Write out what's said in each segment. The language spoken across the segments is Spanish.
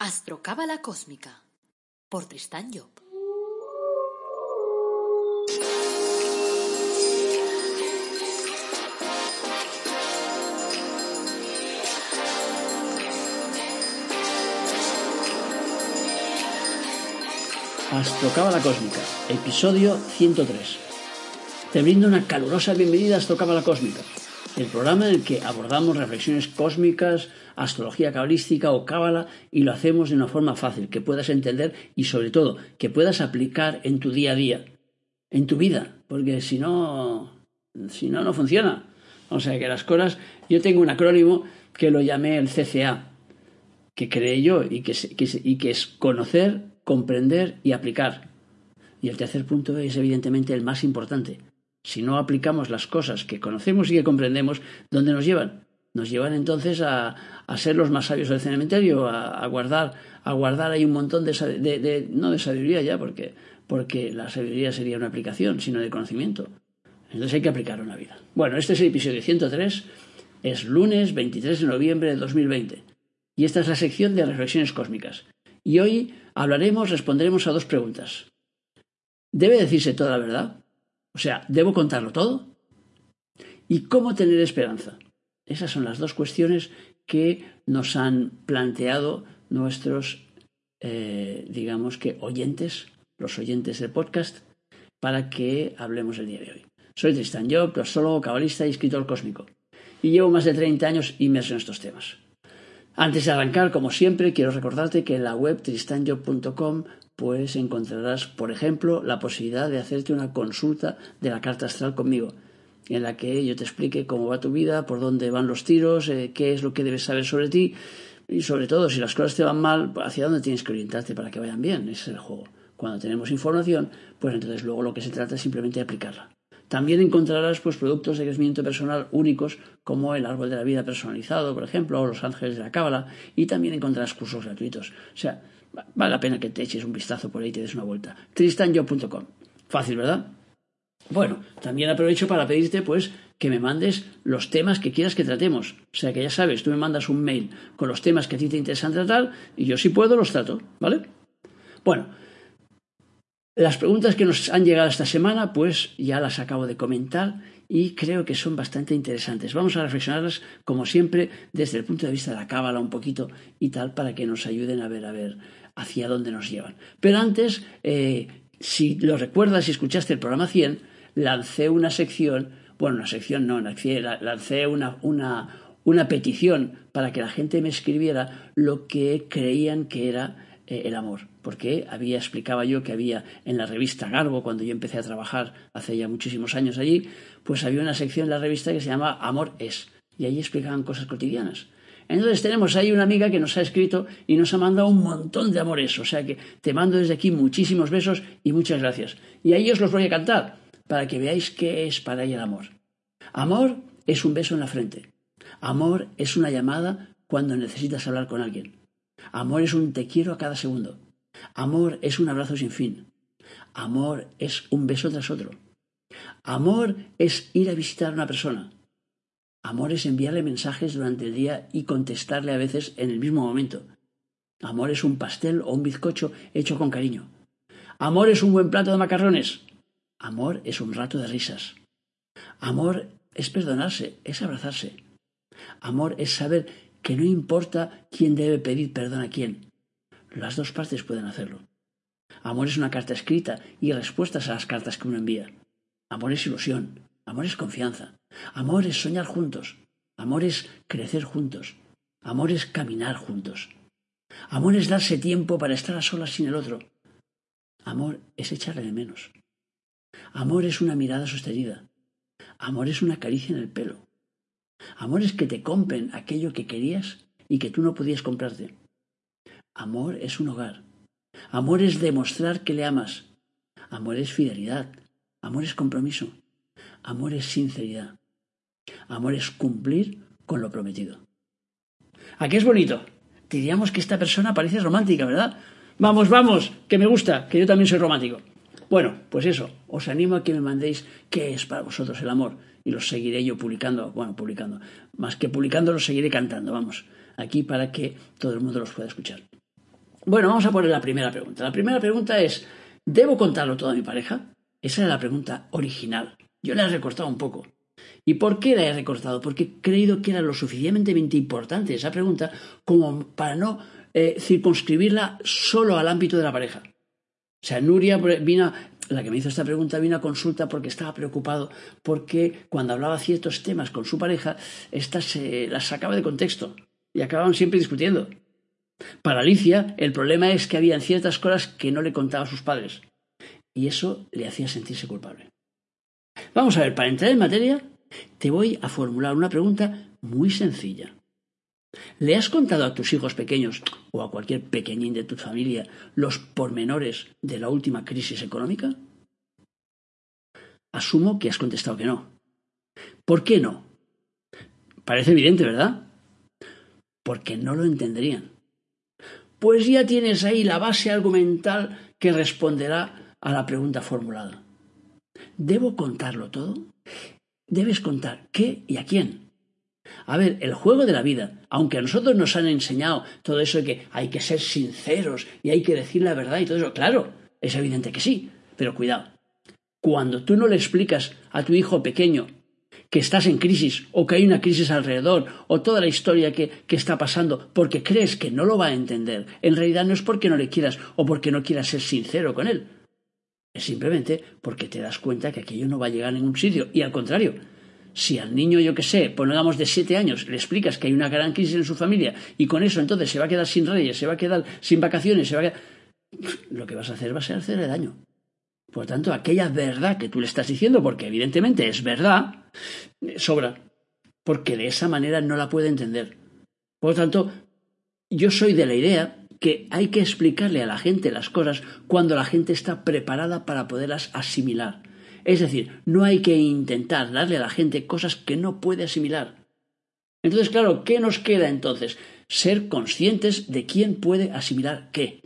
Astrocábala Cósmica por Tristán Job. Astrocábala Cósmica, episodio 103. Te brindo una calurosa bienvenida a Astrocábala Cósmica, el programa en el que abordamos reflexiones cósmicas, astrología cabalística o cábala y lo hacemos de una forma fácil, que puedas entender y sobre todo que puedas aplicar en tu día a día, en tu vida, porque si no, si no, no funciona. O sea que las cosas, yo tengo un acrónimo que lo llamé el CCA, que creé yo y que, y que es conocer, comprender y aplicar. Y el tercer punto es evidentemente el más importante. Si no aplicamos las cosas que conocemos y que comprendemos, ¿dónde nos llevan? Nos llevan entonces a, a ser los más sabios del cementerio, a, guardar, a guardar ahí un montón de, no de sabiduría ya, porque, porque la sabiduría sería una aplicación, sino de conocimiento. Entonces hay que aplicar una vida. Bueno, este es el episodio 103, es lunes 23 de noviembre de 2020 y esta es la sección de reflexiones cósmicas. Y hoy hablaremos, responderemos a dos preguntas. ¿Debe decirse toda la verdad? O sea, ¿debo contarlo todo? ¿Y cómo tener esperanza? Esas son las dos cuestiones que nos han planteado nuestros, eh, digamos que, oyentes, los oyentes del podcast, para que hablemos el día de hoy. Soy Tristan Job, astrólogo, cabalista y escritor cósmico, y llevo más de 30 años inmerso en estos temas. Antes de arrancar, como siempre, quiero recordarte que en la web tristanjob.com pues encontrarás, por ejemplo, la posibilidad de hacerte una consulta de la carta astral conmigo, en la que yo te explique cómo va tu vida, por dónde van los tiros, eh, qué es lo que debes saber sobre ti y sobre todo, si las cosas te van mal, hacia dónde tienes que orientarte para que vayan bien. Ese es el juego. Cuando tenemos información, pues entonces luego lo que se trata es simplemente de aplicarla. También encontrarás pues, productos de crecimiento personal únicos como el árbol de la vida personalizado, por ejemplo, o los ángeles de la cábala, y también encontrarás cursos gratuitos. O sea, vale la pena que te eches un vistazo por ahí y te des una vuelta. tristanyo.com. Fácil, ¿verdad? Bueno, también aprovecho para pedirte pues que me mandes los temas que quieras que tratemos. O sea que ya sabes, tú me mandas un mail con los temas que a ti te interesan tratar y yo si puedo los trato, ¿vale? Bueno, las preguntas que nos han llegado esta semana, pues ya las acabo de comentar y creo que son bastante interesantes. Vamos a reflexionarlas, como siempre, desde el punto de vista de la cábala un poquito y tal, para que nos ayuden a ver, a ver hacia dónde nos llevan. Pero antes, eh, si lo recuerdas, si escuchaste el programa 100, lancé una sección, bueno, una sección no, lancé una, una, una petición para que la gente me escribiera lo que creían que era eh, el amor, porque había, explicaba yo que había en la revista Garbo, cuando yo empecé a trabajar hace ya muchísimos años allí, pues había una sección en la revista que se llama Amor es, y allí explicaban cosas cotidianas. Entonces tenemos ahí una amiga que nos ha escrito y nos ha mandado un montón de amores, o sea que te mando desde aquí muchísimos besos y muchas gracias. Y ahí os los voy a cantar, para que veáis qué es para ella el amor. Amor es un beso en la frente. Amor es una llamada cuando necesitas hablar con alguien. Amor es un te quiero a cada segundo. Amor es un abrazo sin fin. Amor es un beso tras otro. Amor es ir a visitar a una persona. Amor es enviarle mensajes durante el día y contestarle a veces en el mismo momento. Amor es un pastel o un bizcocho hecho con cariño. Amor es un buen plato de macarrones. Amor es un rato de risas. Amor es perdonarse, es abrazarse. Amor es saber que no importa quién debe pedir perdón a quién. Las dos partes pueden hacerlo. Amor es una carta escrita y respuestas a las cartas que uno envía. Amor es ilusión. Amor es confianza. Amor es soñar juntos. Amor es crecer juntos. Amor es caminar juntos. Amor es darse tiempo para estar a solas sin el otro. Amor es echarle de menos. Amor es una mirada sostenida. Amor es una caricia en el pelo. Amor es que te compren aquello que querías y que tú no podías comprarte. Amor es un hogar. Amor es demostrar que le amas. Amor es fidelidad. Amor es compromiso. Amor es sinceridad. Amor es cumplir con lo prometido. ¿A qué es bonito? Diríamos que esta persona parece romántica, ¿verdad? Vamos, vamos, que me gusta, que yo también soy romántico. Bueno, pues eso, os animo a que me mandéis qué es para vosotros el amor y los seguiré yo publicando, bueno, publicando, más que publicando los seguiré cantando, vamos, aquí para que todo el mundo los pueda escuchar. Bueno, vamos a poner la primera pregunta. La primera pregunta es, ¿debo contarlo todo a mi pareja? Esa era la pregunta original. Yo la he recortado un poco. ¿Y por qué la he recortado? Porque he creído que era lo suficientemente importante esa pregunta como para no eh, circunscribirla solo al ámbito de la pareja. O sea, Nuria vino, la que me hizo esta pregunta vino a consulta porque estaba preocupado porque cuando hablaba ciertos temas con su pareja, estas se las sacaba de contexto y acababan siempre discutiendo. Para Alicia, el problema es que había ciertas cosas que no le contaba a sus padres y eso le hacía sentirse culpable. Vamos a ver, para entrar en materia, te voy a formular una pregunta muy sencilla. ¿Le has contado a tus hijos pequeños o a cualquier pequeñín de tu familia los pormenores de la última crisis económica? Asumo que has contestado que no. ¿Por qué no? Parece evidente, ¿verdad? Porque no lo entenderían. Pues ya tienes ahí la base argumental que responderá a la pregunta formulada. ¿Debo contarlo todo? Debes contar qué y a quién. A ver, el juego de la vida, aunque a nosotros nos han enseñado todo eso de que hay que ser sinceros y hay que decir la verdad y todo eso, claro, es evidente que sí, pero cuidado. Cuando tú no le explicas a tu hijo pequeño que estás en crisis o que hay una crisis alrededor o toda la historia que, que, está pasando porque crees que no lo va a entender, en realidad no es porque no le quieras o porque no quieras ser sincero con él, es simplemente porque te das cuenta que aquello no va a llegar a ningún sitio. Y al contrario, si al niño, yo que sé, pongamos de siete años, le explicas que hay una gran crisis en su familia y con eso entonces se va a quedar sin reyes, se va a quedar sin vacaciones, se va a quedar... Lo que vas a hacer va a ser hacerle daño. Por tanto, aquella verdad que tú le estás diciendo, porque evidentemente es verdad, sobra. Porque de esa manera no la puede entender. Por lo tanto, yo soy de la idea que hay que explicarle a la gente las cosas cuando la gente está preparada para poderlas asimilar. Es decir, no hay que intentar darle a la gente cosas que no puede asimilar. Entonces, claro, ¿qué nos queda entonces? Ser conscientes de quién puede asimilar qué.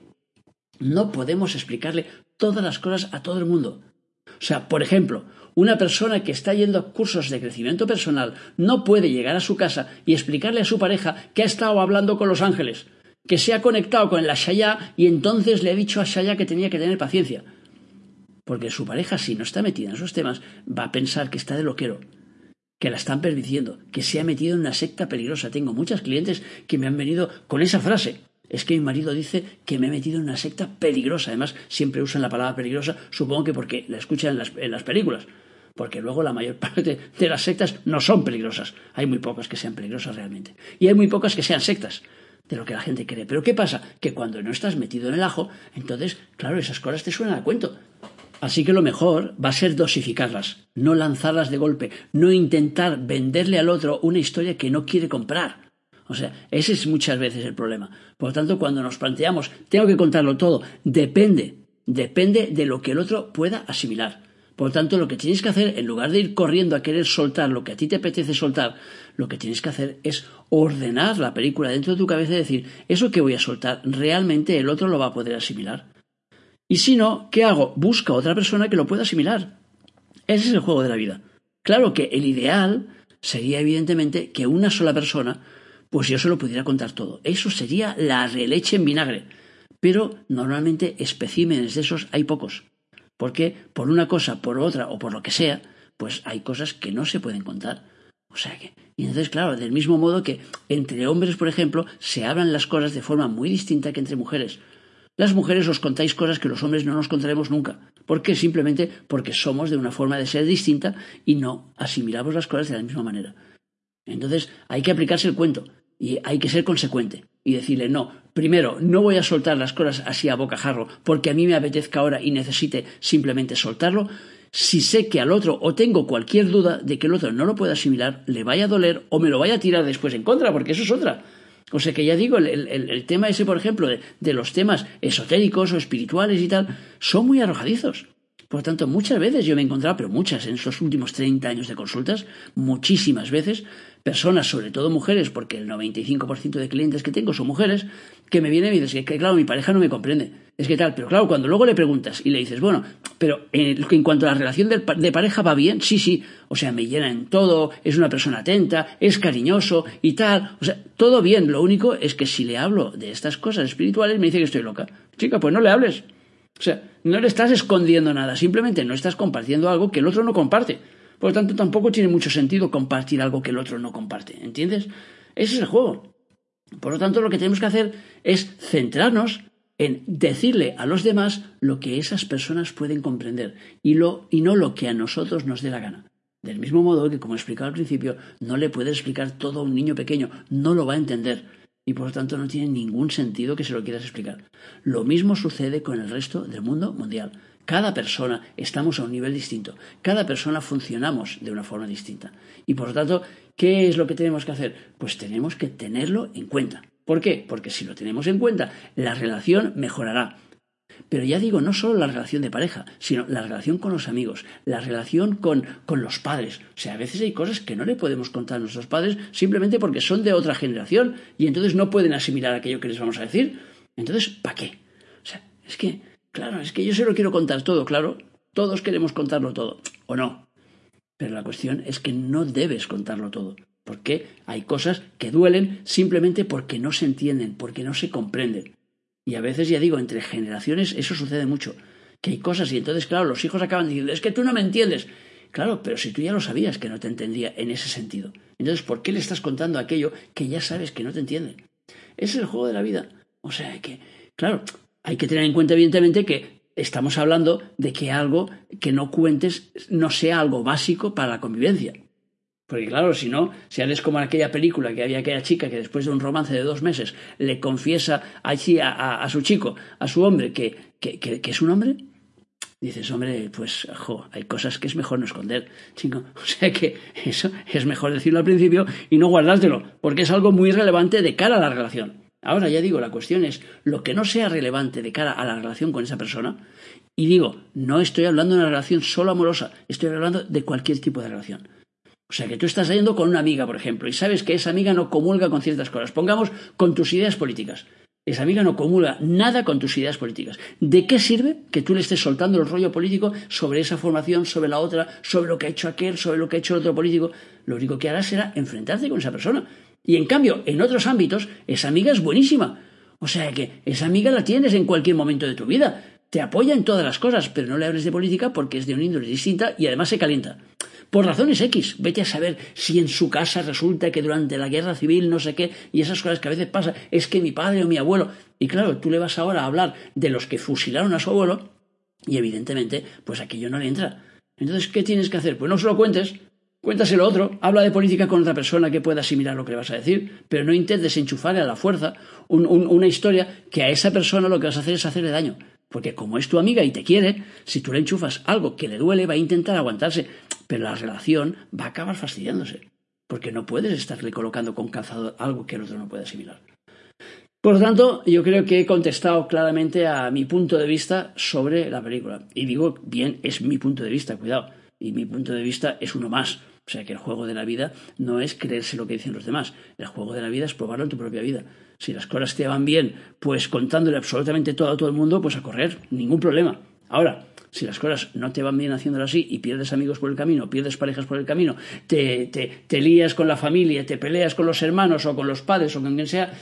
No podemos explicarle todas las cosas a todo el mundo. O sea, por ejemplo, una persona que está yendo a cursos de crecimiento personal no puede llegar a su casa y explicarle a su pareja que ha estado hablando con los ángeles que se ha conectado con la Shaya y entonces le ha dicho a Shaya que tenía que tener paciencia. Porque su pareja, si no está metida en esos temas, va a pensar que está de loquero, que la están permitiendo, que se ha metido en una secta peligrosa. Tengo muchas clientes que me han venido con esa frase. Es que mi marido dice que me he metido en una secta peligrosa. Además, siempre usan la palabra peligrosa, supongo que porque la escuchan en las, en las películas. Porque luego la mayor parte de las sectas no son peligrosas. Hay muy pocas que sean peligrosas realmente. Y hay muy pocas que sean sectas de lo que la gente cree. Pero ¿qué pasa? Que cuando no estás metido en el ajo, entonces, claro, esas cosas te suenan a cuento. Así que lo mejor va a ser dosificarlas, no lanzarlas de golpe, no intentar venderle al otro una historia que no quiere comprar. O sea, ese es muchas veces el problema. Por lo tanto, cuando nos planteamos, tengo que contarlo todo, depende, depende de lo que el otro pueda asimilar. Por lo tanto, lo que tienes que hacer, en lugar de ir corriendo a querer soltar lo que a ti te apetece soltar, lo que tienes que hacer es ordenar la película dentro de tu cabeza y decir, eso que voy a soltar, realmente el otro lo va a poder asimilar. Y si no, ¿qué hago? Busca otra persona que lo pueda asimilar. Ese es el juego de la vida. Claro que el ideal sería evidentemente que una sola persona, pues yo se lo pudiera contar todo. Eso sería la releche en vinagre. Pero normalmente especímenes de esos hay pocos. Porque por una cosa, por otra o por lo que sea, pues hay cosas que no se pueden contar. O sea que, y entonces, claro, del mismo modo que entre hombres, por ejemplo, se hablan las cosas de forma muy distinta que entre mujeres. Las mujeres os contáis cosas que los hombres no nos contaremos nunca. ¿Por qué? Simplemente porque somos de una forma de ser distinta y no asimilamos las cosas de la misma manera. Entonces, hay que aplicarse el cuento y hay que ser consecuente y decirle, no, primero, no voy a soltar las cosas así a bocajarro porque a mí me apetezca ahora y necesite simplemente soltarlo. Si sé que al otro o tengo cualquier duda de que el otro no lo pueda asimilar, le vaya a doler o me lo vaya a tirar después en contra, porque eso es otra. O sea que ya digo, el, tema ese, por ejemplo, de, de los temas esotéricos o espirituales y tal, son muy arrojadizos. Por lo tanto, muchas veces yo me he encontrado, pero muchas en estos últimos 30 años de consultas, muchísimas veces, personas, sobre todo mujeres, porque el 95% de clientes que tengo son mujeres, que me vienen y dicen que, claro, mi pareja no me comprende. Es que tal, pero claro, cuando luego le preguntas y le dices, bueno, pero en, cuanto a la relación de, de, pareja va bien, sí, sí, o sea, me llena en todo, es una persona atenta, es cariñoso y tal, o sea, todo bien, lo único es que si le hablo de estas cosas espirituales me dice que estoy loca. Chica, pues no le hables. O sea, no le estás escondiendo nada, simplemente no estás compartiendo algo que el otro no comparte. Por lo tanto, tampoco tiene mucho sentido compartir algo que el otro no comparte. ¿Entiendes? Ese es el juego. Por lo tanto, lo que tenemos que hacer es centrarnos en decirle a los demás lo que esas personas pueden comprender y, no lo que a nosotros nos dé la gana. Del mismo modo que, como he explicado al principio, no le puedes explicar todo a un niño pequeño, no lo va a entender y por lo tanto no tiene ningún sentido que se lo quieras explicar. Lo mismo sucede con el resto del mundo mundial. Cada persona estamos a un nivel distinto, cada persona funcionamos de una forma distinta. Y por lo tanto, ¿qué es lo que tenemos que hacer? Pues tenemos que tenerlo en cuenta. ¿Por qué? Porque si lo tenemos en cuenta, la relación mejorará. Pero ya digo, no solo la relación de pareja, sino la relación con los amigos, la relación con, con, los padres. O sea, a veces hay cosas que no le podemos contar a nuestros padres simplemente porque son de otra generación y entonces no pueden asimilar aquello que les vamos a decir. Entonces, ¿para qué? O sea, es que, claro, es que yo se lo quiero contar todo, claro. Todos queremos contarlo todo, ¿o no? Pero la cuestión es que no debes contarlo todo. Porque hay cosas que duelen simplemente porque no se entienden, porque no se comprenden. Y a veces, ya digo, entre generaciones eso sucede mucho. Que hay cosas y entonces, claro, los hijos acaban diciendo, es que tú no me entiendes. Claro, pero si tú ya lo sabías que no te entendía en ese sentido. Entonces, ¿por qué le estás contando aquello que ya sabes que no te entiende? Es el juego de la vida. O sea que, claro, hay que tener en cuenta, evidentemente, que estamos hablando de que algo que no cuentes no sea algo básico para la convivencia. Porque claro, si no, si haces como en aquella película que había aquella chica que después de un romance de dos meses le confiesa allí a, su chico, a su hombre, que, que, es un hombre, dices, hombre, pues, jo, hay cosas que es mejor no esconder, chico. O sea que eso es mejor decirlo al principio y no guardártelo, porque es algo muy relevante de cara a la relación. Ahora ya digo, la cuestión es lo que no sea relevante de cara a la relación con esa persona. Y digo, no estoy hablando de una relación solo amorosa, estoy hablando de cualquier tipo de relación. O sea, que tú estás yendo con una amiga, por ejemplo, y sabes que esa amiga no comulga con ciertas cosas. Pongamos con tus ideas políticas. Esa amiga no comulga nada con tus ideas políticas. ¿De qué sirve que tú le estés soltando el rollo político sobre esa formación, sobre la otra, sobre lo que ha hecho aquel, sobre lo que ha hecho el otro político? Lo único que harás será enfrentarte con esa persona. Y en cambio, en otros ámbitos, esa amiga es buenísima. O sea que esa amiga la tienes en cualquier momento de tu vida. Te apoya en todas las cosas, pero no le hables de política porque es de una índole distinta y además se calienta por razones X. Vete a saber si en su casa resulta que durante la guerra civil no sé qué, y esas cosas que a veces pasa, es que mi padre o mi abuelo. Y claro, tú le vas ahora a hablar de los que fusilaron a su abuelo, y evidentemente, pues aquello no le entra. Entonces, ¿qué tienes que hacer? Pues no se lo cuentes, cuéntaselo otro, habla de política con otra persona que pueda asimilar lo que le vas a decir, pero no intentes enchufarle a la fuerza una historia que a esa persona lo que vas a hacer es hacerle daño. Porque como es tu amiga y te quiere, si tú le enchufas algo que le duele, va a intentar aguantarse pero la relación va a acabar fastidiándose, porque no puedes estarle colocando con calzado algo que el otro no puede asimilar. Por lo tanto, yo creo que he contestado claramente a mi punto de vista sobre la película. Y digo, bien, es mi punto de vista, cuidado. Y mi punto de vista es uno más. O sea que el juego de la vida no es creerse lo que dicen los demás. El juego de la vida es probarlo en tu propia vida. Si las cosas te van bien, pues contándole absolutamente todo a todo el mundo, pues a correr, ningún problema. Ahora, si las cosas no te van bien haciéndolo así y pierdes amigos por el camino, pierdes parejas por el camino, te, te, te lías con la familia, te peleas con los hermanos o con los padres o con quien sea,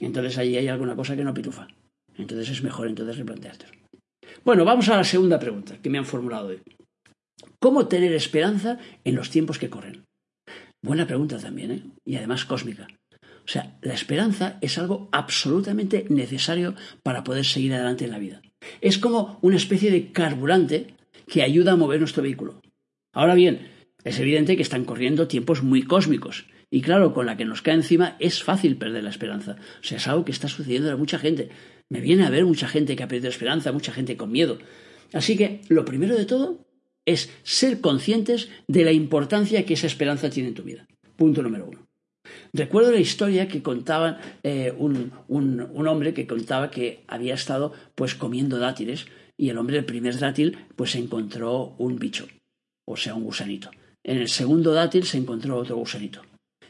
entonces ahí hay alguna cosa que no pitufa. Entonces es mejor entonces replanteártelo. Bueno, vamos a la segunda pregunta que me han formulado hoy. ¿Cómo tener esperanza en los tiempos que corren? Buena pregunta también, ¿eh? Y además cósmica. O sea, la esperanza es algo absolutamente necesario para poder seguir adelante en la vida. Es como una especie de carburante que ayuda a mover nuestro vehículo. Ahora bien, es evidente que están corriendo tiempos muy cósmicos. Y claro, con la que nos cae encima es fácil perder la esperanza. O sea, es algo que está sucediendo a mucha gente. Me viene a ver mucha gente que ha perdido esperanza, mucha gente con miedo. Así que lo primero de todo es ser conscientes de la importancia que esa esperanza tiene en tu vida. Punto número uno. Recuerdo la historia que contaba eh, un, hombre que contaba que había estado pues comiendo dátiles y el hombre el primer dátil pues encontró un bicho, o sea, un gusanito. En el segundo dátil se encontró otro gusanito.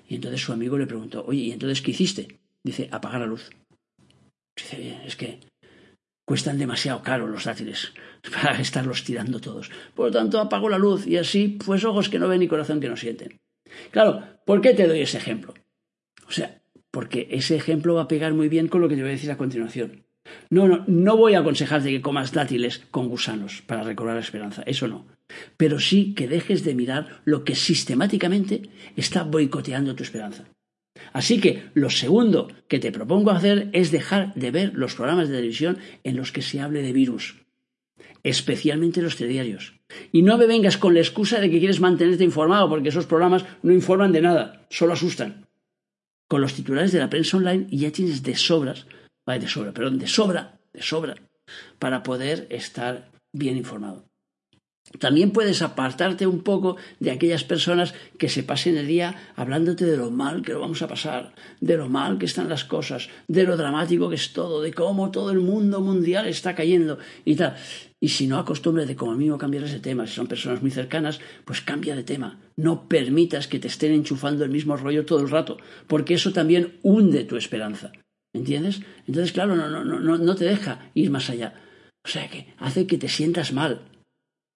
Y entonces su amigo le preguntó, oye, ¿y entonces qué hiciste? Dice, apagar la luz. Dice, es que cuestan demasiado caro los dátiles para estarlos tirando todos. Por lo tanto, apago la luz y así, pues ojos que no ven y corazón que no sienten. Claro, ¿por qué te doy ese ejemplo? O sea, porque ese ejemplo va a pegar muy bien con lo que te voy a decir a continuación. No, no, no voy a aconsejarte que comas dátiles con gusanos para recobrar la esperanza, eso no. Pero sí que dejes de mirar lo que sistemáticamente está boicoteando tu esperanza. Así que lo segundo que te propongo hacer es dejar de ver los programas de televisión en los que se hable de virus, especialmente los telediarios. Y no me vengas con la excusa de que quieres mantenerte informado, porque esos programas no informan de nada, solo asustan. Con los titulares de la prensa online ya tienes de sobras, de sobra, perdón, de sobra, de sobra, para poder estar bien informado. También puedes apartarte un poco de aquellas personas que se pasen el día hablándote de lo mal que lo vamos a pasar, de lo mal que están las cosas, de lo dramático que es todo, de cómo todo el mundo mundial está cayendo y tal. Y si no acostumbres de como mismo cambiar ese tema, si son personas muy cercanas, pues cambia de tema. No permitas que te estén enchufando el mismo rollo todo el rato, porque eso también hunde tu esperanza. ¿Entiendes? Entonces, claro, no, no, no, no te deja ir más allá. O sea que hace que te sientas mal,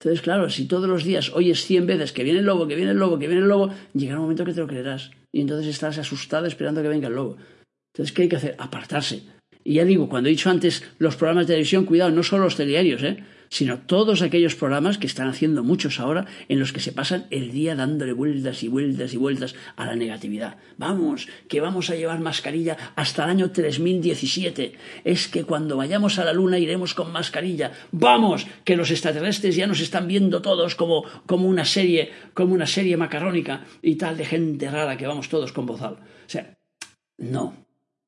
entonces, claro, si todos los días oyes cien veces que viene el lobo, que viene el lobo, que viene el lobo, llegará un momento que te lo creerás. Y entonces estás asustado esperando que venga el lobo. Entonces, ¿qué hay que hacer? Apartarse. Y ya digo, cuando he dicho antes los programas de televisión, cuidado, no solo los telediarios, ¿eh? Sino todos aquellos programas que están haciendo muchos ahora en los que se pasan el día dándole vueltas y vueltas y vueltas a la negatividad. Vamos, que vamos a llevar mascarilla hasta el año 3017. Es que cuando vayamos a la luna iremos con mascarilla. Vamos, que los extraterrestres ya nos están viendo todos como, como una serie, como una serie macarrónica y tal de gente rara que vamos todos con bozal. O sea, no,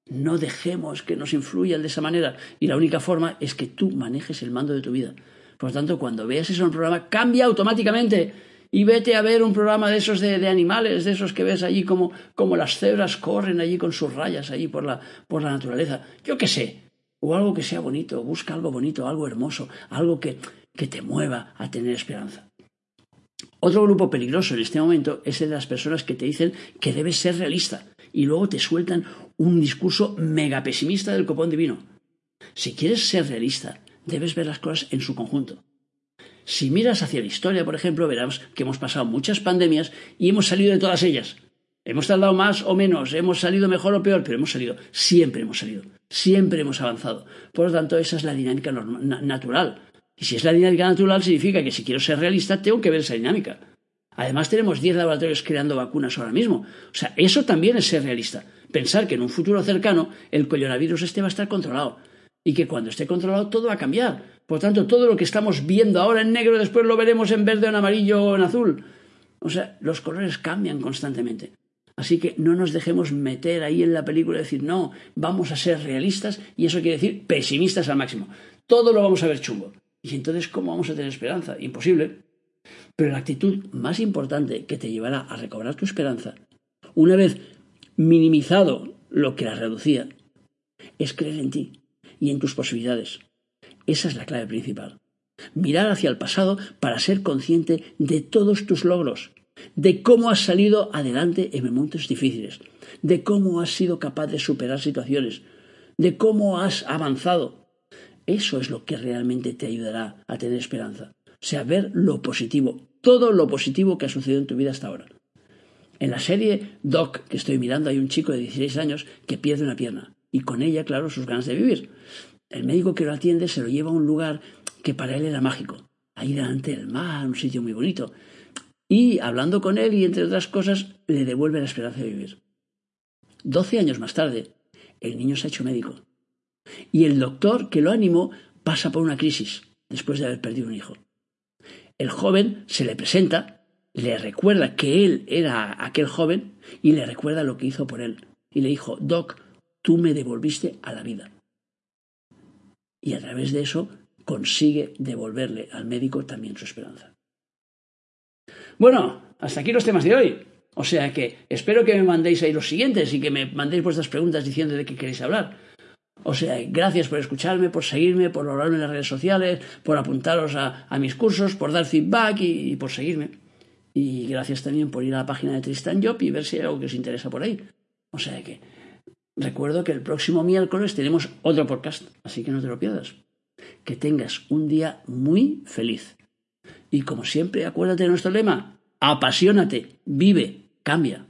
no dejemos que nos influyan de esa manera. Y la única forma es que tú manejes el mando de tu vida. Por lo tanto, cuando veas eso en un programa, cambia automáticamente y vete a ver un programa de esos de, animales, de esos que ves allí como, como, las cebras corren allí con sus rayas allí por la, por la naturaleza. Yo qué sé. O algo que sea bonito, busca algo bonito, algo hermoso, algo que, que te mueva a tener esperanza. Otro grupo peligroso en este momento es el de las personas que te dicen que debes ser realista y luego te sueltan un discurso mega pesimista del copón divino. Si quieres ser realista, debes ver las cosas en su conjunto. Si miras hacia la historia, por ejemplo, verás que hemos pasado muchas pandemias y hemos salido de todas ellas. Hemos tardado más o menos, hemos salido mejor o peor, pero hemos salido. Siempre hemos salido. Siempre hemos avanzado. Por lo tanto, esa es la dinámica natural. Y si es la dinámica natural, significa que si quiero ser realista, tengo que ver esa dinámica. Además, tenemos 10 laboratorios creando vacunas ahora mismo. O sea, eso también es ser realista. Pensar que en un futuro cercano el coronavirus este va a estar controlado y que cuando esté controlado todo va a cambiar. Por tanto, todo lo que estamos viendo ahora en negro después lo veremos en verde, en amarillo o en azul. O sea, los colores cambian constantemente. Así que no nos dejemos meter ahí en la película y decir, no, vamos a ser realistas y eso quiere decir pesimistas al máximo. Todo lo vamos a ver chungo. Y entonces, ¿cómo vamos a tener esperanza? Imposible. Pero la actitud más importante que te llevará a recobrar tu esperanza, una vez minimizado lo que la reducía, es creer en ti y en tus posibilidades. Esa es la clave principal. Mirar hacia el pasado para ser consciente de todos tus logros, de cómo has salido adelante en momentos difíciles, de cómo has sido capaz de superar situaciones, de cómo has avanzado. Eso es lo que realmente te ayudará a tener esperanza. O sea, ver lo positivo, todo lo positivo que ha sucedido en tu vida hasta ahora. En la serie Doc que estoy mirando hay un chico de 16 años que pierde una pierna y con ella, claro, sus ganas de vivir. El médico que lo atiende se lo lleva a un lugar que para él era mágico, ahí delante del mar, un sitio muy bonito. Y hablando con él y entre otras cosas, le devuelve la esperanza de vivir. Doce años más tarde, el niño se ha hecho médico. Y el doctor que lo animó pasa por una crisis después de haber perdido un hijo. El joven se le presenta, le recuerda que él era aquel joven y le recuerda lo que hizo por él. Y le dijo, Doc, tú me devolviste a la vida. Y a través de eso consigue devolverle al médico también su esperanza. Bueno, hasta aquí los temas de hoy. O sea que espero que me mandéis ahí los siguientes y que me mandéis vuestras preguntas diciendo de qué queréis hablar. O sea, gracias por escucharme, por seguirme, por hablarme en las redes sociales, por apuntaros a, mis cursos, por dar feedback y, por seguirme. Y gracias también por ir a la página de Tristan Job y ver si hay algo que os interesa por ahí. O sea que recuerdo que el próximo miércoles tenemos otro podcast, así que no te lo pierdas. Que tengas un día muy feliz. Y como siempre, acuérdate de nuestro lema, apasionate, vive, cambia.